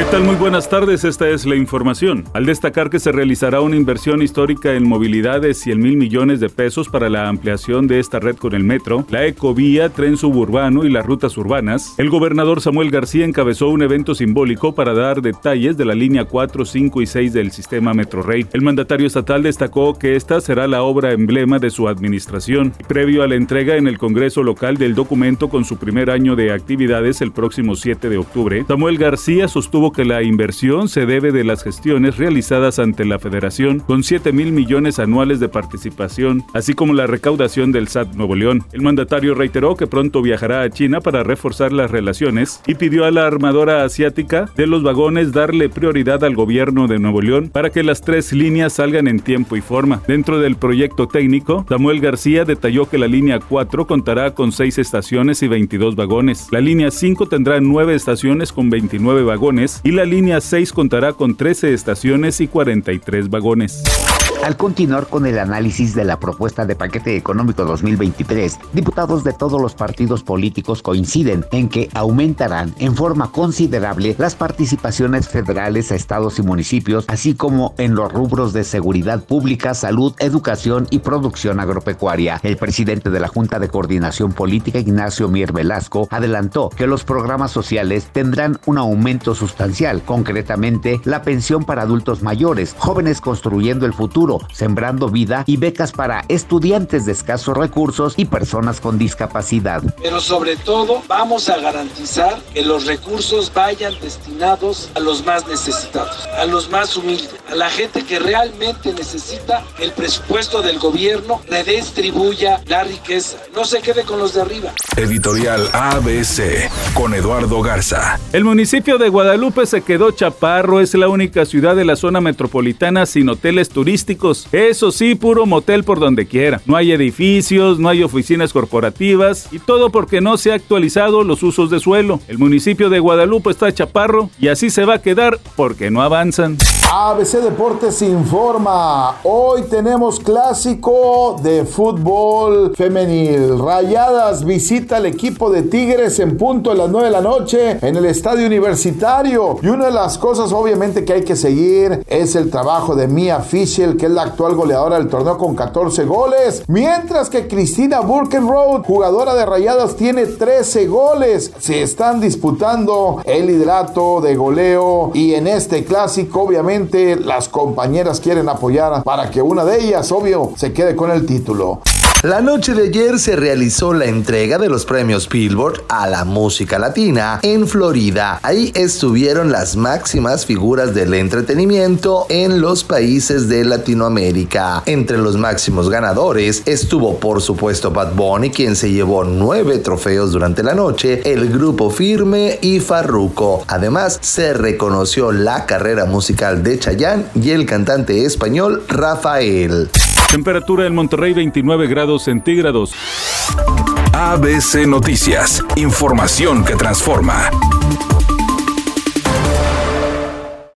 ¿Qué tal? Muy buenas tardes, esta es la información. Al destacar que se realizará una inversión histórica en movilidad de 100 mil millones de pesos para la ampliación de esta red con el metro, la ecovía, tren suburbano y las rutas urbanas, el gobernador Samuel García encabezó un evento simbólico para dar detalles de la línea 4, 5 y 6 del sistema Metro Rey. El mandatario estatal destacó que esta será la obra emblema de su administración. Previo a la entrega en el Congreso local del documento con su primer año de actividades el próximo 7 de octubre, Samuel García sostuvo que la inversión se debe de las gestiones realizadas ante la Federación con 7 mil millones anuales de participación, así como la recaudación del SAT Nuevo León. El mandatario reiteró que pronto viajará a China para reforzar las relaciones y pidió a la armadora asiática de los vagones darle prioridad al gobierno de Nuevo León para que las tres líneas salgan en tiempo y forma. Dentro del proyecto técnico, Samuel García detalló que la línea 4 contará con 6 estaciones y 22 vagones. La línea 5 tendrá 9 estaciones con 29 vagones y la línea 6 contará con 13 estaciones y 43 vagones. Al continuar con el análisis de la propuesta de paquete económico 2023, diputados de todos los partidos políticos coinciden en que aumentarán en forma considerable las participaciones federales a estados y municipios, así como en los rubros de seguridad pública, salud, educación y producción agropecuaria. El presidente de la Junta de Coordinación Política, Ignacio Mier Velasco, adelantó que los programas sociales tendrán un aumento sustancial, concretamente la pensión para adultos mayores, jóvenes construyendo el futuro, sembrando vida y becas para estudiantes de escasos recursos y personas con discapacidad. Pero sobre todo vamos a garantizar que los recursos vayan destinados a los más necesitados, a los más humildes, a la gente que realmente necesita que el presupuesto del gobierno redistribuya la riqueza, no se quede con los de arriba. Editorial ABC con Eduardo Garza. El municipio de Guadalupe se quedó chaparro, es la única ciudad de la zona metropolitana sin hoteles eso sí, puro motel por donde quiera. No hay edificios, no hay oficinas corporativas y todo porque no se ha actualizado los usos de suelo. El municipio de Guadalupe está chaparro y así se va a quedar porque no avanzan. ABC Deportes informa. Hoy tenemos clásico de fútbol femenil. Rayadas visita al equipo de Tigres en punto a las 9 de la noche en el estadio universitario. Y una de las cosas obviamente que hay que seguir es el trabajo de Mia Fischel, que es la actual goleadora del torneo con 14 goles. Mientras que Cristina Burkenroad, jugadora de Rayadas, tiene 13 goles. Se están disputando el liderato de goleo y en este clásico obviamente las compañeras quieren apoyar para que una de ellas, obvio, se quede con el título. La noche de ayer se realizó la entrega de los premios Billboard a la música latina en Florida. Ahí estuvieron las máximas figuras del entretenimiento en los países de Latinoamérica. Entre los máximos ganadores estuvo por supuesto Bad Bunny, quien se llevó nueve trofeos durante la noche, el grupo Firme y Farruko. Además, se reconoció la carrera musical de Chayanne y el cantante español Rafael. Temperatura en Monterrey 29 grados centígrados. ABC Noticias, información que transforma.